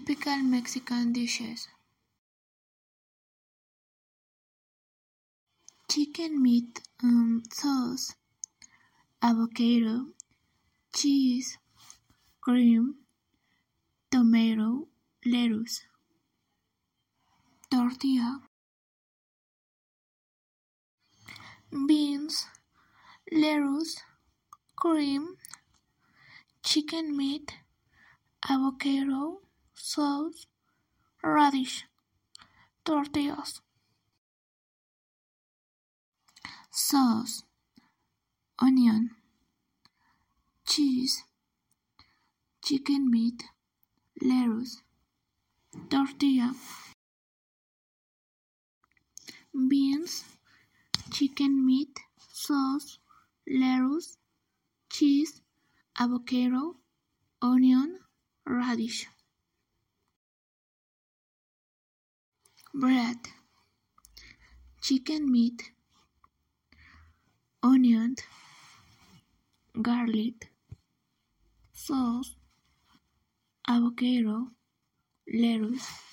Typical Mexican dishes. Chicken meat um, sauce, avocado, cheese, cream, tomato, lettuce, tortilla, beans, lettuce, cream, chicken meat, avocado, sauce, radish, tortillas. Sauce, onion, cheese, chicken meat, lettuce, tortilla, beans, chicken meat, sauce, lettuce, cheese, avocado, onion, radish. Bread, chicken meat, onion, garlic, sauce, avocado, lettuce,